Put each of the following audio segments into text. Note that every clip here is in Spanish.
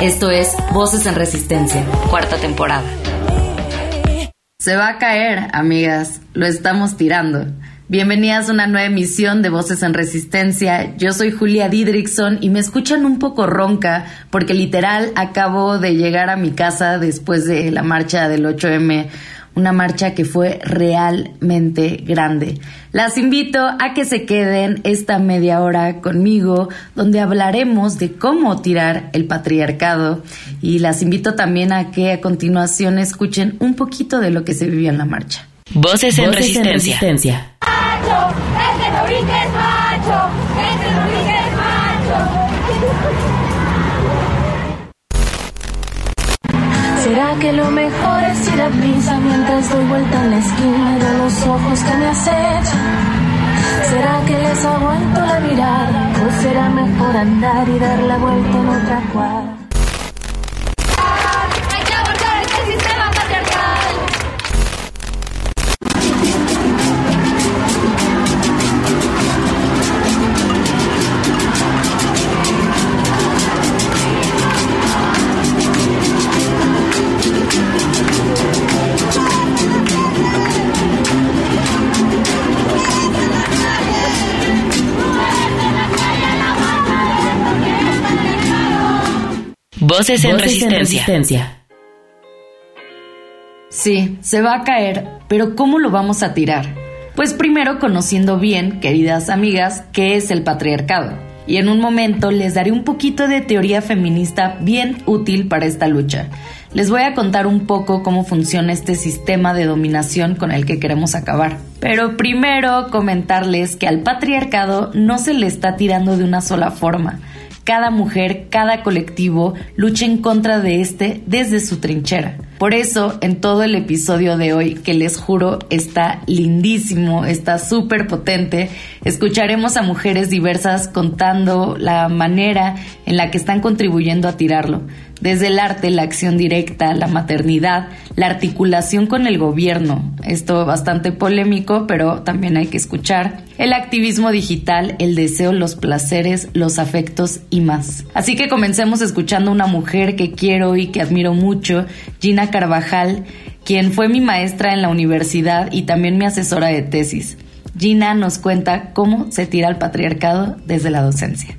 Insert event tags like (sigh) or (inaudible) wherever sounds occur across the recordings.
Esto es Voces en Resistencia, cuarta temporada. Se va a caer, amigas, lo estamos tirando. Bienvenidas a una nueva emisión de Voces en Resistencia. Yo soy Julia Didrikson y me escuchan un poco ronca porque literal acabo de llegar a mi casa después de la marcha del 8M una marcha que fue realmente grande. Las invito a que se queden esta media hora conmigo, donde hablaremos de cómo tirar el patriarcado y las invito también a que a continuación escuchen un poquito de lo que se vivió en la marcha. Voces en resistencia. ¿Será que lo mejor es ir a prisa mientras doy vuelta en la esquina de los ojos que me acechan? ¿Será que les aguanto la mirada o será mejor andar y dar la vuelta en otra cuadra? Voces en, resistencia. Sí, se va a caer, pero ¿cómo lo vamos a tirar? Pues primero conociendo bien, queridas amigas, qué es el patriarcado. Y en un momento les daré un poquito de teoría feminista bien útil para esta lucha. Les voy a contar un poco cómo funciona este sistema de dominación con el que queremos acabar. Pero primero comentarles que al patriarcado no se le está tirando de una sola forma cada mujer, cada colectivo lucha en contra de este desde su trinchera. Por eso, en todo el episodio de hoy, que les juro está lindísimo, está súper potente, escucharemos a mujeres diversas contando la manera en la que están contribuyendo a tirarlo desde el arte, la acción directa, la maternidad, la articulación con el gobierno, esto bastante polémico, pero también hay que escuchar, el activismo digital, el deseo, los placeres, los afectos y más. Así que comencemos escuchando a una mujer que quiero y que admiro mucho, Gina Carvajal, quien fue mi maestra en la universidad y también mi asesora de tesis. Gina nos cuenta cómo se tira el patriarcado desde la docencia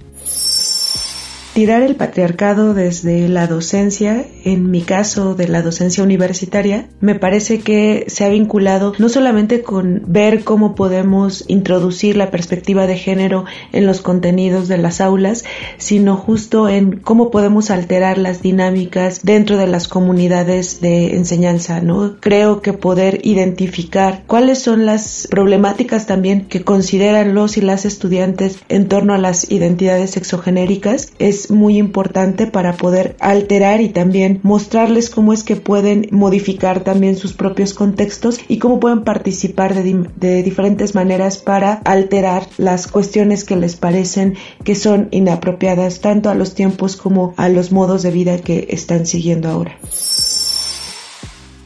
tirar el patriarcado desde la docencia, en mi caso de la docencia universitaria, me parece que se ha vinculado no solamente con ver cómo podemos introducir la perspectiva de género en los contenidos de las aulas, sino justo en cómo podemos alterar las dinámicas dentro de las comunidades de enseñanza, ¿no? Creo que poder identificar cuáles son las problemáticas también que consideran los y las estudiantes en torno a las identidades sexogenéricas es muy importante para poder alterar y también mostrarles cómo es que pueden modificar también sus propios contextos y cómo pueden participar de, de diferentes maneras para alterar las cuestiones que les parecen que son inapropiadas tanto a los tiempos como a los modos de vida que están siguiendo ahora.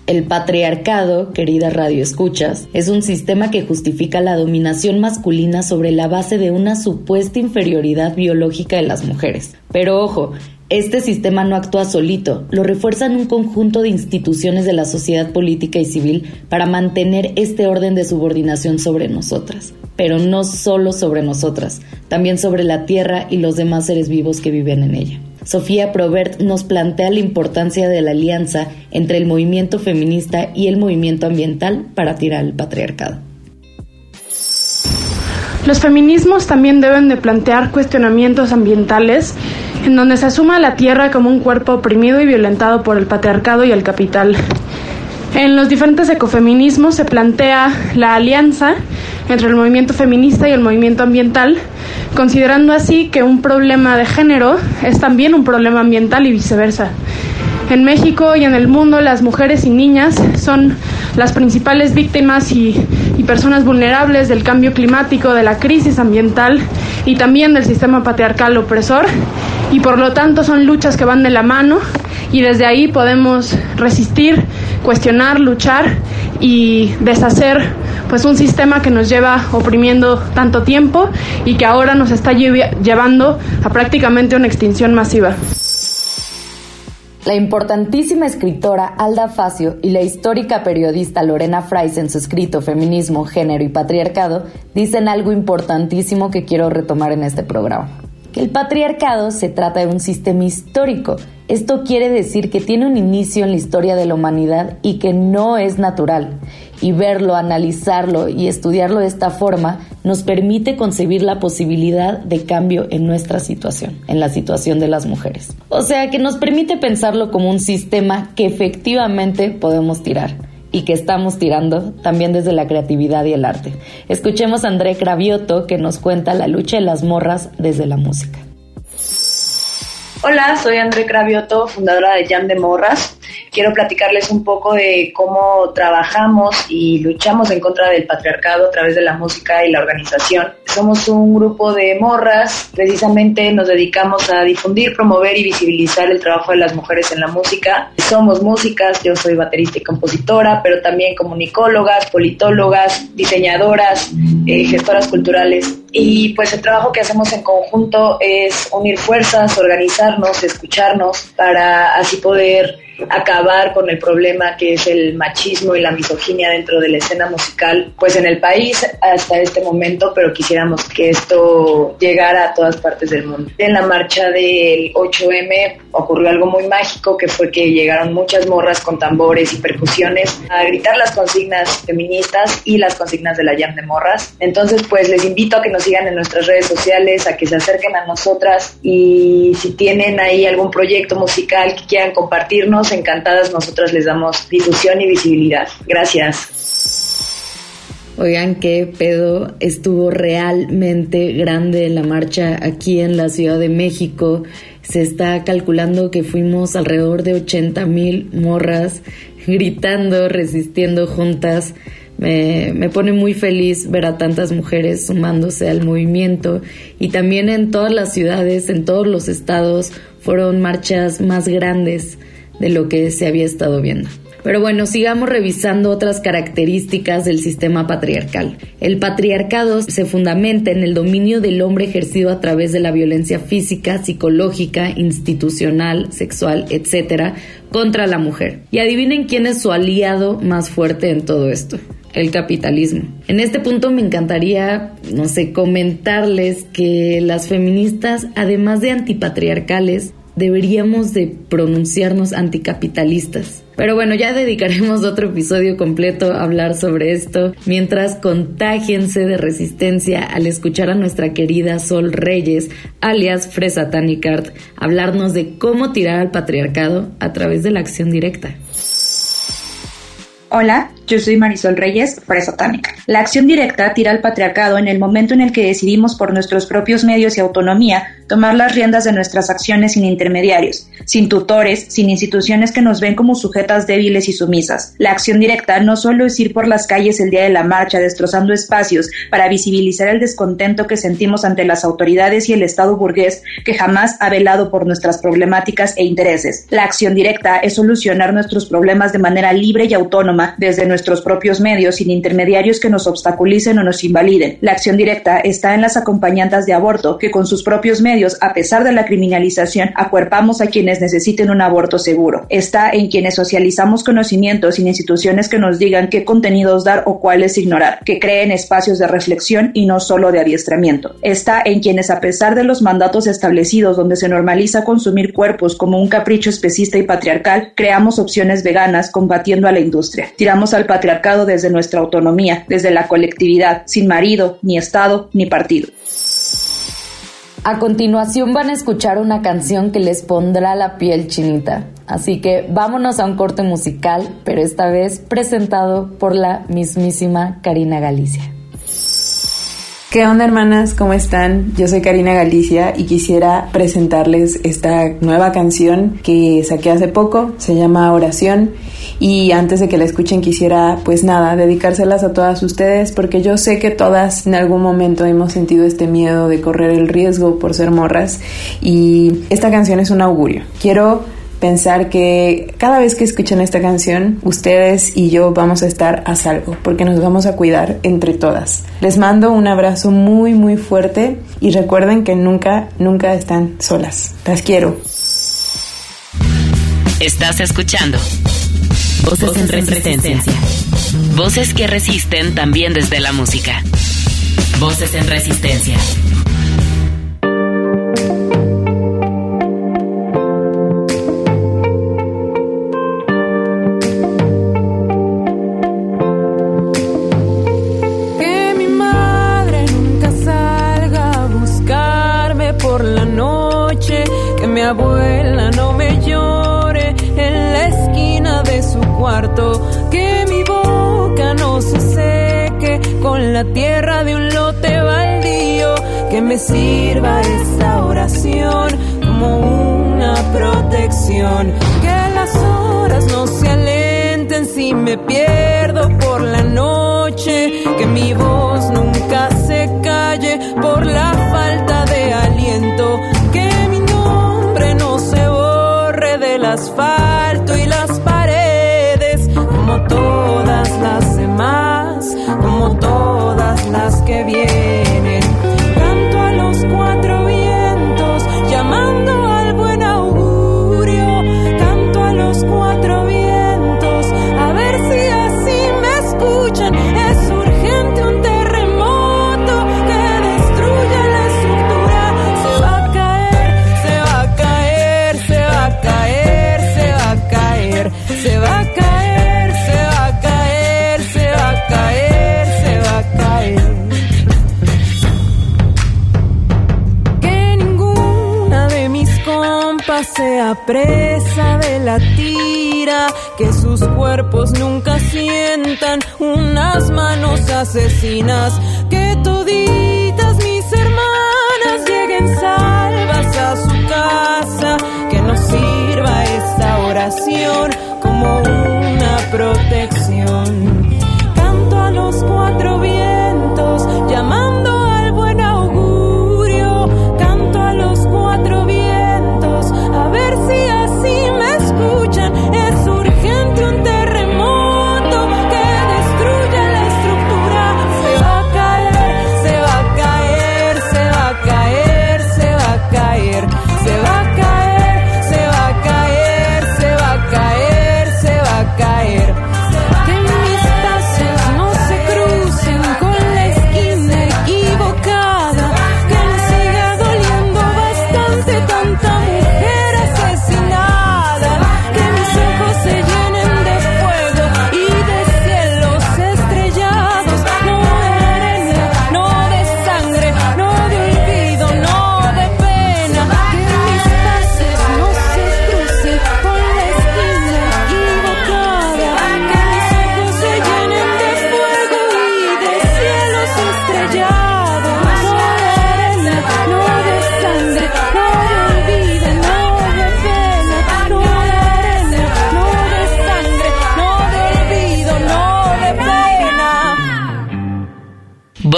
El patriarcado, querida radio escuchas, es un sistema que justifica la dominación masculina sobre la base de una supuesta inferioridad biológica de las mujeres. Pero ojo, este sistema no actúa solito, lo refuerzan un conjunto de instituciones de la sociedad política y civil para mantener este orden de subordinación sobre nosotras. Pero no solo sobre nosotras, también sobre la tierra y los demás seres vivos que viven en ella. Sofía Probert nos plantea la importancia de la alianza entre el movimiento feminista y el movimiento ambiental para tirar el patriarcado. Los feminismos también deben de plantear cuestionamientos ambientales en donde se asuma la tierra como un cuerpo oprimido y violentado por el patriarcado y el capital. En los diferentes ecofeminismos se plantea la alianza entre el movimiento feminista y el movimiento ambiental, considerando así que un problema de género es también un problema ambiental y viceversa. En México y en el mundo las mujeres y niñas son las principales víctimas y, personas vulnerables del cambio climático, de la crisis ambiental y también del sistema patriarcal opresor y por lo tanto son luchas que van de la mano y desde ahí podemos resistir, cuestionar, luchar y deshacer pues un sistema que nos lleva oprimiendo tanto tiempo y que ahora nos está llevando a prácticamente una extinción masiva. La importantísima escritora Alda Facio y la histórica periodista Lorena Frais en su escrito Feminismo, Género y Patriarcado dicen algo importantísimo que quiero retomar en este programa. Que el patriarcado se trata de un sistema histórico. Esto quiere decir que tiene un inicio en la historia de la humanidad y que no es natural y verlo, analizarlo y estudiarlo de esta forma nos permite concebir la posibilidad de cambio en nuestra situación, en la situación de las mujeres. O sea que nos permite pensarlo como un sistema que efectivamente podemos tirar y que estamos tirando también desde la creatividad y el arte. Escuchemos a André Cravioto que nos cuenta la lucha de las morras desde la música. Hola, soy André Cravioto, fundadora de Jam de Morras quiero platicarles un poco de cómo trabajamos y luchamos en contra del patriarcado a través de la música y la organización. Somos un grupo de morras, precisamente nos dedicamos a difundir, promover y visibilizar el trabajo de las mujeres en la música. Somos músicas, yo soy baterista y compositora, pero también comunicólogas, politólogas, diseñadoras, eh, gestoras culturales. Y pues el trabajo que hacemos en conjunto es unir fuerzas, organizarnos, escucharnos para así poder acabar con el problema que es el machismo y la misoginia dentro de la escena musical, pues en el país hasta este momento, pero quisiéramos que esto llegara a todas partes del mundo. En la marcha del 8M ocurrió algo muy mágico, que fue que llegaron muchas morras con tambores y percusiones a gritar las consignas feministas y las consignas de la Jam de Morras. Entonces, pues les invito a que nos sigan en nuestras redes sociales, a que se acerquen a nosotras y si tienen ahí algún proyecto musical que quieran compartirnos, encantadas nosotras les damos difusión y visibilidad. Gracias. Oigan, qué pedo estuvo realmente grande la marcha aquí en la Ciudad de México. Se está calculando que fuimos alrededor de 80 mil morras gritando, resistiendo juntas. Me, pone muy feliz ver a tantas mujeres sumándose al movimiento y también en todas las ciudades, en todos los estados, fueron marchas más grandes de lo que se había estado viendo. Pero bueno, sigamos revisando otras características del sistema patriarcal. El patriarcado se fundamenta en el dominio del hombre ejercido a través de la violencia física, psicológica, institucional, sexual, etc., contra la mujer. Y adivinen quién es su aliado más fuerte en todo esto el capitalismo. En este punto me encantaría, no sé, comentarles que las feministas, además de antipatriarcales, deberíamos de pronunciarnos anticapitalistas. Pero bueno, ya dedicaremos (laughs) otro episodio completo a hablar sobre esto, mientras contágiense de resistencia al escuchar a nuestra querida Sol Reyes, alias Fresa Tanicart, hablarnos de cómo tirar al patriarcado a través de la acción directa. Hola, yo soy Marisol Reyes, presotánica. La acción directa tira al patriarcado en el momento en el que decidimos por nuestros propios medios y autonomía tomar las riendas de nuestras acciones sin intermediarios, sin tutores, sin instituciones que nos ven como sujetas débiles y sumisas. La acción directa no solo es ir por las calles el día de la marcha destrozando espacios para visibilizar el descontento que sentimos ante las autoridades y el Estado burgués que jamás ha velado por nuestras problemáticas e intereses. La acción directa es solucionar nuestros problemas de manera libre y autónoma desde nuestros propios medios sin intermediarios que nos obstaculicen o nos invaliden. La acción directa está en las acompañantes de aborto que con sus propios medios, a pesar de la criminalización, acuerpamos a quienes necesiten un aborto seguro. Está en quienes socializamos conocimientos sin instituciones que nos digan qué contenidos dar o cuáles ignorar, que creen espacios de reflexión y no solo de adiestramiento. Está en quienes, a pesar de los mandatos establecidos donde se normaliza consumir cuerpos como un capricho especista y patriarcal, creamos opciones veganas combatiendo a la industria. Tiramos patriarcado desde nuestra autonomía, desde la colectividad, sin marido, ni Estado, ni partido. A continuación van a escuchar una canción que les pondrá la piel chinita. Así que vámonos a un corte musical, pero esta vez presentado por la mismísima Karina Galicia. ¿Qué onda hermanas? ¿Cómo están? Yo soy Karina Galicia y quisiera presentarles esta nueva canción que saqué hace poco, se llama Oración y antes de que la escuchen quisiera pues nada, dedicárselas a todas ustedes porque yo sé que todas en algún momento hemos sentido este miedo de correr el riesgo por ser morras y esta canción es un augurio. Quiero pensar que cada vez que escuchen esta canción, ustedes y yo vamos a estar a salvo, porque nos vamos a cuidar entre todas. Les mando un abrazo muy, muy fuerte y recuerden que nunca, nunca están solas. Las quiero. Estás escuchando Voces, en resistencia. Voces que resisten también desde la música. Voces en resistencia. Tierra de un lote baldío, que me sirva esta oración como una protección, que las horas no se alenten si me pierdo por la noche, que mi voz nunca se calle por la falta de aliento, que mi nombre no se borre del asfalto sea presa de la tira, que sus cuerpos nunca sientan unas manos asesinas, que toditas mis hermanas lleguen salvas a su casa, que nos sirva esta oración como una protección. Canto a los cuatro vientos,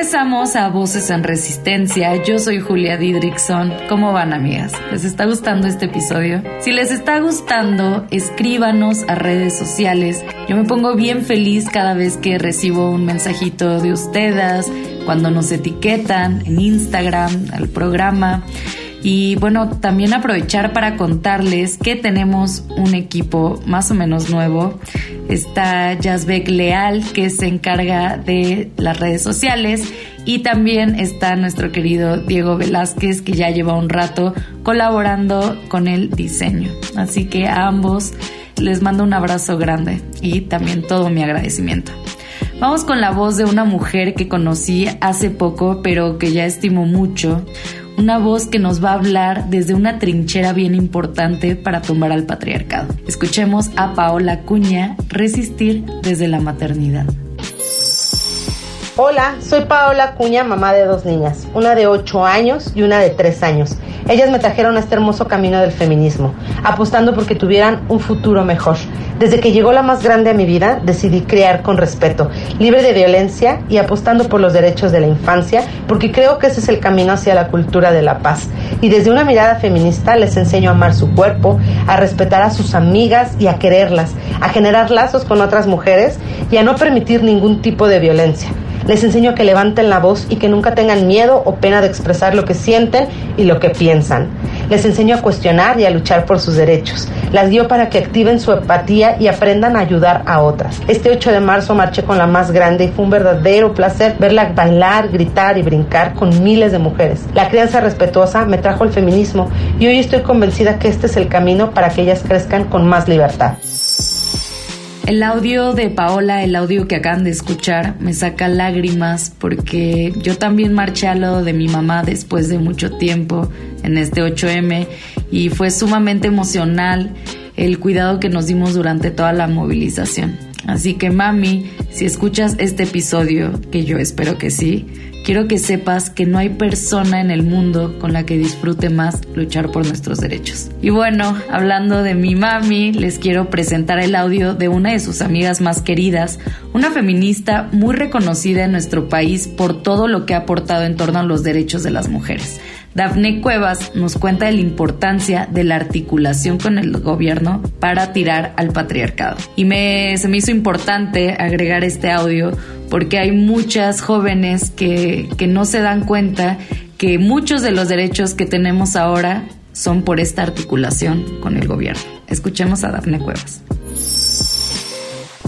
Regresamos a Voces en Resistencia. Yo soy Julia Didrickson. ¿Cómo van, amigas? ¿Les está gustando este episodio? Si les está gustando, escríbanos a redes sociales. Yo me pongo bien feliz cada vez que recibo un mensajito de ustedes, cuando nos etiquetan en Instagram al programa. Y bueno, también aprovechar para contarles que tenemos un equipo más o menos nuevo. Está Jasbeck Leal, que se encarga de las redes sociales. Y también está nuestro querido Diego Velázquez, que ya lleva un rato colaborando con el diseño. Así que a ambos les mando un abrazo grande y también todo mi agradecimiento. Vamos con la voz de una mujer que conocí hace poco, pero que ya estimo mucho. Una voz que nos va a hablar desde una trinchera bien importante para tumbar al patriarcado. Escuchemos a Paola Cuña resistir desde la maternidad. Hola, soy Paola Cuña, mamá de dos niñas, una de 8 años y una de 3 años. Ellas me trajeron este hermoso camino del feminismo, apostando porque tuvieran un futuro mejor. Desde que llegó la más grande a mi vida, decidí crear con respeto, libre de violencia y apostando por los derechos de la infancia, porque creo que ese es el camino hacia la cultura de la paz. Y desde una mirada feminista les enseño a amar su cuerpo, a respetar a sus amigas y a quererlas, a generar lazos con otras mujeres y a no permitir ningún tipo de violencia. Les enseño que levanten la voz y que nunca tengan miedo o pena de expresar lo que sienten y lo que piensan. Les enseño a cuestionar y a luchar por sus derechos. Las guío para que activen su empatía y aprendan a ayudar a otras. Este 8 de marzo marché con la más grande y fue un verdadero placer verla bailar, gritar y brincar con miles de mujeres. La crianza respetuosa me trajo el feminismo y hoy estoy convencida que este es el camino para que ellas crezcan con más libertad. El audio de Paola, el audio que acaban de escuchar, me saca lágrimas porque yo también marché al lado de mi mamá después de mucho tiempo en este 8M y fue sumamente emocional el cuidado que nos dimos durante toda la movilización. Así que mami, si escuchas este episodio, que yo espero que sí, quiero que sepas que no hay persona en el mundo con la que disfrute más luchar por nuestros derechos. Y bueno, hablando de mi mami, les quiero presentar el audio de una de sus amigas más queridas, una feminista muy reconocida en nuestro país por todo lo que ha aportado en torno a los derechos de las mujeres. Dafne Cuevas nos cuenta de la importancia de la articulación con el gobierno para tirar al patriarcado. Y me, se me hizo importante agregar este audio porque hay muchas jóvenes que, que no se dan cuenta que muchos de los derechos que tenemos ahora son por esta articulación con el gobierno. Escuchemos a Dafne Cuevas.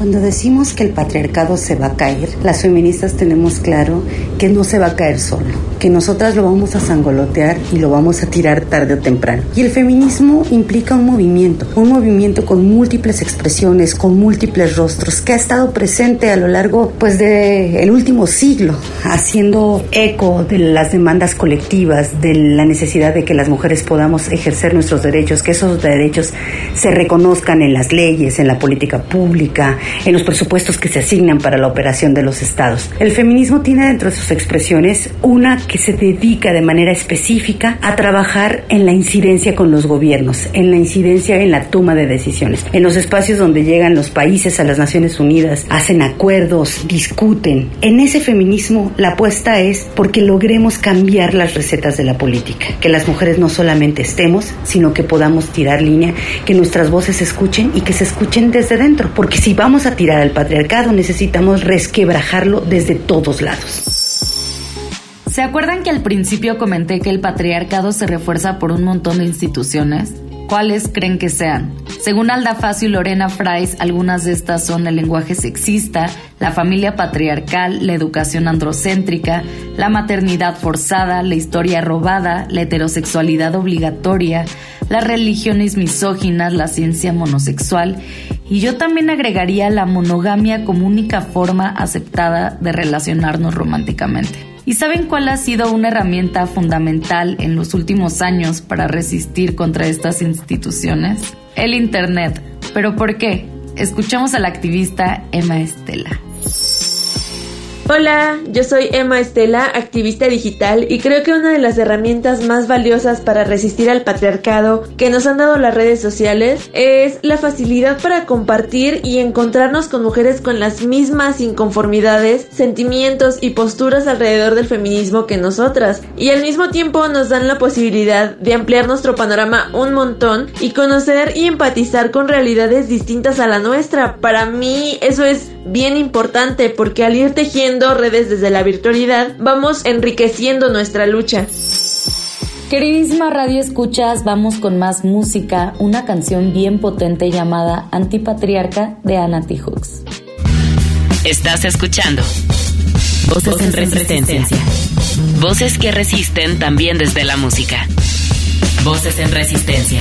Cuando decimos que el patriarcado se va a caer, las feministas tenemos claro que no se va a caer solo, que nosotras lo vamos a sangolotear y lo vamos a tirar tarde o temprano. Y el feminismo implica un movimiento, un movimiento con múltiples expresiones, con múltiples rostros, que ha estado presente a lo largo pues de último siglo, haciendo eco de las demandas colectivas, de la necesidad de que las mujeres podamos ejercer nuestros derechos, que esos derechos se reconozcan en las leyes, en la política pública, en los presupuestos que se asignan para la operación de los estados. El feminismo tiene dentro de sus expresiones una que se dedica de manera específica a trabajar en la incidencia con los gobiernos, en la incidencia en la toma de decisiones, en los espacios donde llegan los países a las Naciones Unidas, hacen acuerdos, discuten. En ese feminismo la apuesta es porque logremos cambiar las recetas de la política, que las mujeres no solamente estemos, sino que podamos tirar línea, que nuestras voces se escuchen y que se escuchen desde dentro, porque si vamos a tirar al patriarcado, necesitamos resquebrajarlo desde todos lados. ¿Se acuerdan que al principio comenté que el patriarcado se refuerza por un montón de instituciones? ¿Cuáles creen que sean? Según Alda Facio y Lorena Frais, algunas de estas son el lenguaje sexista, la familia patriarcal, la educación androcéntrica, la maternidad forzada, la historia robada, la heterosexualidad obligatoria, las religiones misóginas, la ciencia monosexual y yo también agregaría la monogamia como única forma aceptada de relacionarnos románticamente. ¿Y saben cuál ha sido una herramienta fundamental en los últimos años para resistir contra estas instituciones? El Internet. ¿Pero por qué? Escuchamos a la activista Emma Estela. Hola, yo soy Emma Estela, activista digital, y creo que una de las herramientas más valiosas para resistir al patriarcado que nos han dado las redes sociales es la facilidad para compartir y encontrarnos con mujeres con las mismas inconformidades, sentimientos y posturas alrededor del feminismo que nosotras, y al mismo tiempo nos dan la posibilidad de ampliar nuestro panorama un montón y conocer y empatizar con realidades distintas a la nuestra. Para mí eso es bien importante porque al ir tejiendo redes desde la virtualidad vamos enriqueciendo nuestra lucha. Queridísima Radio Escuchas, vamos con más música, una canción bien potente llamada Antipatriarca de Anna T. Hooks. Estás escuchando Voces, en resistencia. Voces que resisten también desde la música. Voces en Resistencia.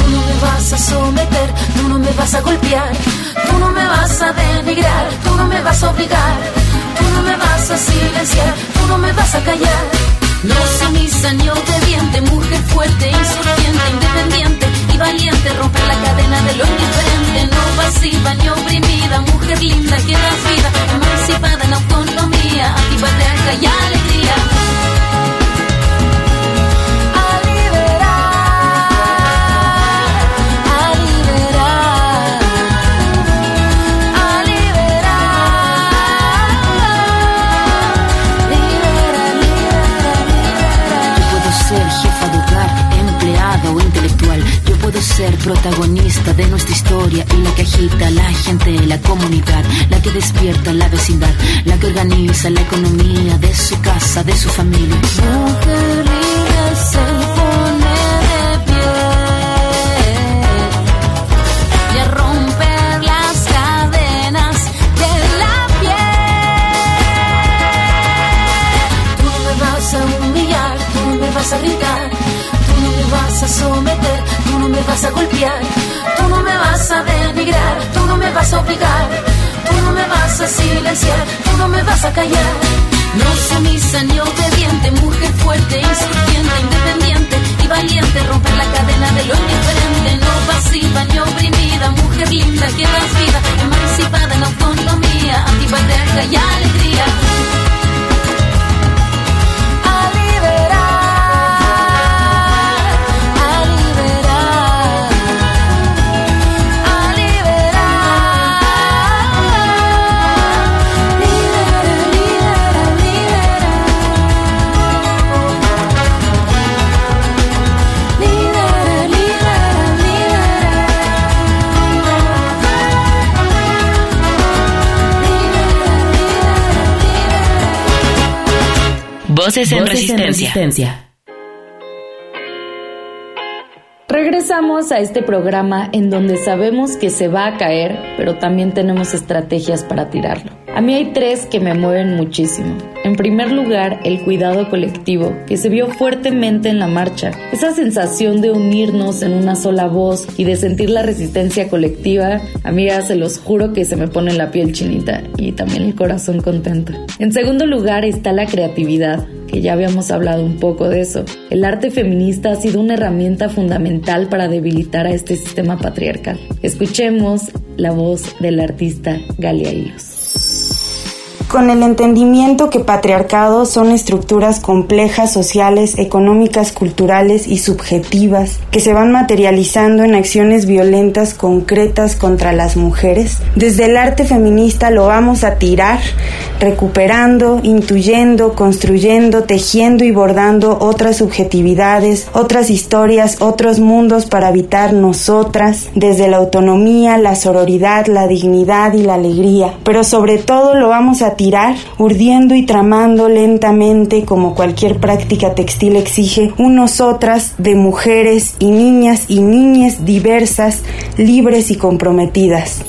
tú no me vas a someter, tú no me vas a golpear, tú no me vas a denigrar, tú no me vas a obligar, tú no me vas a silenciar, tú no me vas a callar. No sumisa ni obediente, mujer fuerte, insurgente, independiente despierta la vecindad, la que organiza la economía de su casa, de su familia. Mujer libre se pone de pie y a romper las cadenas de la piel. Tú no me vas a humillar, tú no me vas a gritar, tú no me vas a someter, tú no me vas a golpear, tú no me vas a denigrar, tú no me vas a obligar, vas a silenciar, no me vas a callar. No sumisa ni obediente, mujer fuerte, insurgente, independiente y valiente, romper la cadena de lo indiferente, no pasiva ni oprimida, mujer linda que das vida, emancipada en autonomía, antipatriarca y alegría. Voces en Voces en resistencia. resistencia. Regresamos a este programa en donde sabemos que se va a caer, pero también tenemos estrategias para tirarlo. A mí hay tres que me mueven muchísimo. En primer lugar, el cuidado colectivo, que se vio fuertemente en la marcha. Esa sensación de unirnos en una sola voz y de sentir la resistencia colectiva, amigas, se los juro que se me pone la piel chinita y también el corazón contento. En segundo lugar está la creatividad, que ya habíamos hablado un poco de eso. El arte feminista ha sido una herramienta fundamental para debilitar a este sistema patriarcal. Escuchemos la voz del artista Galia Hilos. Con el entendimiento que patriarcado son estructuras complejas sociales, económicas, culturales y subjetivas que se van materializando en acciones violentas concretas contra las mujeres. Desde el arte feminista lo vamos a tirar, recuperando, intuyendo, construyendo, tejiendo y bordando otras subjetividades, otras historias, otros mundos para habitar nosotras, desde la autonomía, la sororidad, la dignidad y la alegría. Pero sobre todo lo vamos a tirar, urdiendo y tramando lentamente como cualquier práctica textil exige, unos otras de mujeres y niñas y niñas diversas, libres y comprometidas.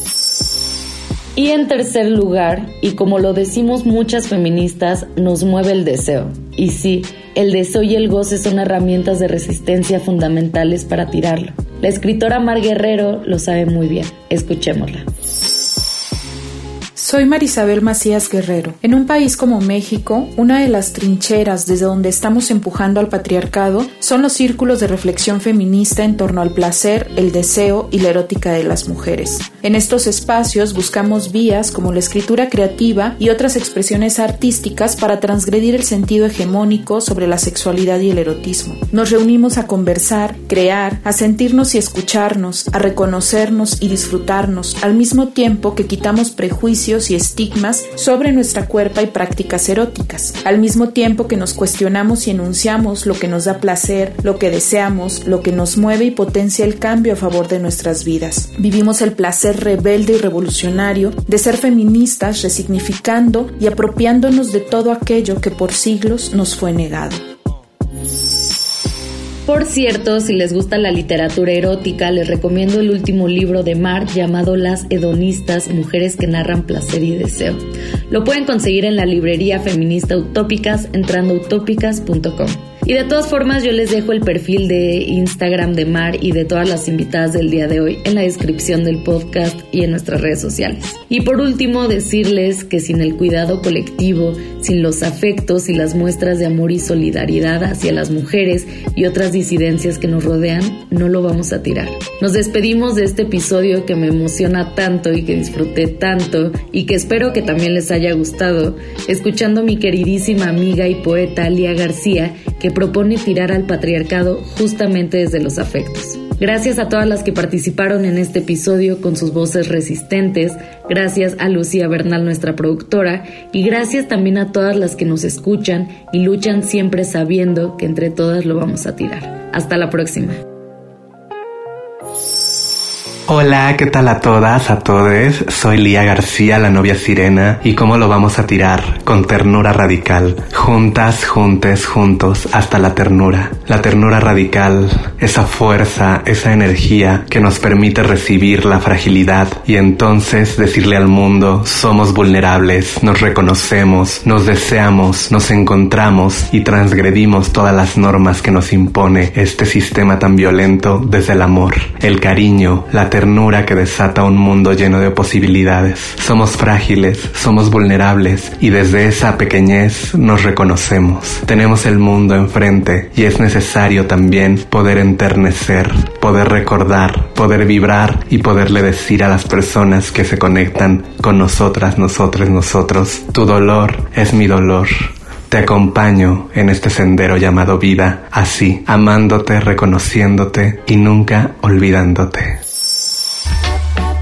Y en tercer lugar, y como lo decimos muchas feministas, nos mueve el deseo. Y sí, el deseo y el goce son herramientas de resistencia fundamentales para tirarlo. La escritora Mar Guerrero lo sabe muy bien. Escuchémosla. Soy Marisabel Macías Guerrero. En un país como México, una de las trincheras desde donde estamos empujando al patriarcado son los círculos de reflexión feminista en torno al placer, el deseo y la erótica de las mujeres. En estos espacios buscamos vías como la escritura creativa y otras expresiones artísticas para transgredir el sentido hegemónico sobre la sexualidad y el erotismo. Nos reunimos a conversar, crear, a sentirnos y escucharnos, a reconocernos y disfrutarnos, al mismo tiempo que quitamos prejuicios y estigmas sobre nuestra cuerpa y prácticas eróticas, al mismo tiempo que nos cuestionamos y enunciamos lo que nos da placer, lo que deseamos, lo que nos mueve y potencia el cambio a favor de nuestras vidas. Vivimos el placer rebelde y revolucionario de ser feministas, resignificando y apropiándonos de todo aquello que por siglos nos fue negado. Por cierto, si les gusta la literatura erótica, les recomiendo el último libro de Mar llamado Las Hedonistas, Mujeres que narran placer y deseo. Lo pueden conseguir en la librería feminista Utópicas entrando a utópicas.com. Y de todas formas yo les dejo el perfil de Instagram de Mar y de todas las invitadas del día de hoy en la descripción del podcast y en nuestras redes sociales. Y por último decirles que sin el cuidado colectivo, sin los afectos y las muestras de amor y solidaridad hacia las mujeres y otras disidencias que nos rodean, no lo vamos a tirar. Nos despedimos de este episodio que me emociona tanto y que disfruté tanto y que espero que también les haya gustado, escuchando a mi queridísima amiga y poeta Lía García, que propone tirar al patriarcado justamente desde los afectos. Gracias a todas las que participaron en este episodio con sus voces resistentes, gracias a Lucía Bernal, nuestra productora, y gracias también a todas las que nos escuchan y luchan siempre sabiendo que entre todas lo vamos a tirar. Hasta la próxima. Hola, ¿qué tal a todas, a todes? Soy Lía García, la novia sirena, y cómo lo vamos a tirar, con ternura radical, juntas, juntes, juntos, hasta la ternura. La ternura radical, esa fuerza, esa energía que nos permite recibir la fragilidad y entonces decirle al mundo, somos vulnerables, nos reconocemos, nos deseamos, nos encontramos y transgredimos todas las normas que nos impone este sistema tan violento desde el amor, el cariño, la ternura que desata un mundo lleno de posibilidades. Somos frágiles, somos vulnerables y desde esa pequeñez nos reconocemos. Tenemos el mundo enfrente y es necesario también poder enternecer, poder recordar, poder vibrar y poderle decir a las personas que se conectan con nosotras, nosotros, nosotros, tu dolor es mi dolor. Te acompaño en este sendero llamado vida, así, amándote, reconociéndote y nunca olvidándote.